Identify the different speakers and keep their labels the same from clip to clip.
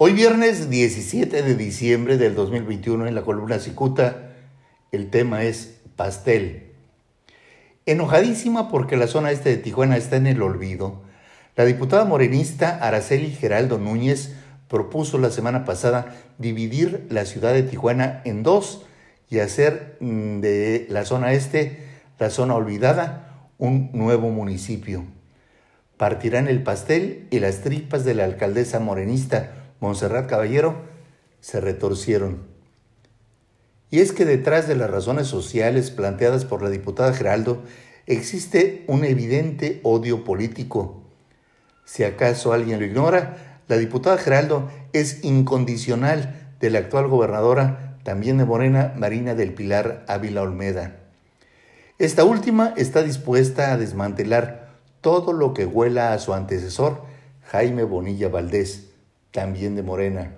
Speaker 1: Hoy viernes 17 de diciembre del 2021 en la columna Cicuta, el tema es pastel. Enojadísima porque la zona este de Tijuana está en el olvido, la diputada morenista Araceli Geraldo Núñez propuso la semana pasada dividir la ciudad de Tijuana en dos y hacer mm, de la zona este, la zona olvidada, un nuevo municipio. Partirán el pastel y las tripas de la alcaldesa morenista Montserrat Caballero se retorcieron. Y es que detrás de las razones sociales planteadas por la diputada Geraldo existe un evidente odio político. Si acaso alguien lo ignora, la diputada Geraldo es incondicional de la actual gobernadora, también de Morena, Marina del Pilar Ávila Olmeda. Esta última está dispuesta a desmantelar todo lo que huela a su antecesor, Jaime Bonilla Valdés también de Morena.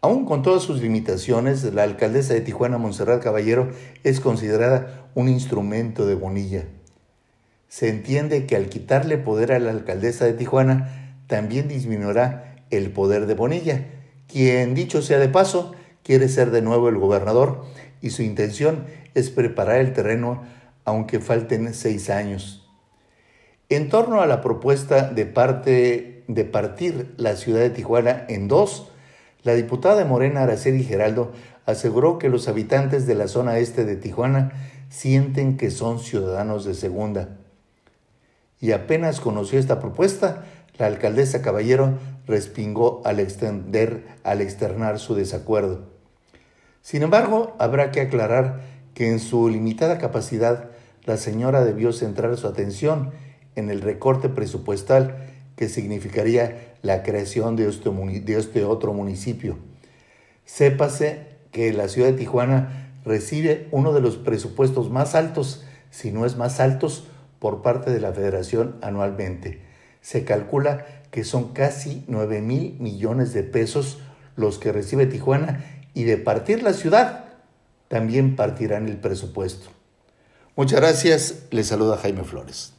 Speaker 1: Aún con todas sus limitaciones, la alcaldesa de Tijuana, Montserrat Caballero, es considerada un instrumento de Bonilla. Se entiende que al quitarle poder a la alcaldesa de Tijuana, también disminuirá el poder de Bonilla, quien, dicho sea de paso, quiere ser de nuevo el gobernador y su intención es preparar el terreno aunque falten seis años. En torno a la propuesta de parte de partir la ciudad de Tijuana en dos, la diputada de Morena Araceli Geraldo aseguró que los habitantes de la zona este de Tijuana sienten que son ciudadanos de segunda. Y apenas conoció esta propuesta, la alcaldesa Caballero respingó al extender, al externar su desacuerdo. Sin embargo, habrá que aclarar que en su limitada capacidad, la señora debió centrar su atención en el recorte presupuestal que significaría la creación de este, de este otro municipio. Sépase que la ciudad de Tijuana recibe uno de los presupuestos más altos, si no es más altos, por parte de la federación anualmente. Se calcula que son casi 9 mil millones de pesos los que recibe Tijuana y de partir la ciudad también partirán el presupuesto. Muchas gracias, les saluda Jaime Flores.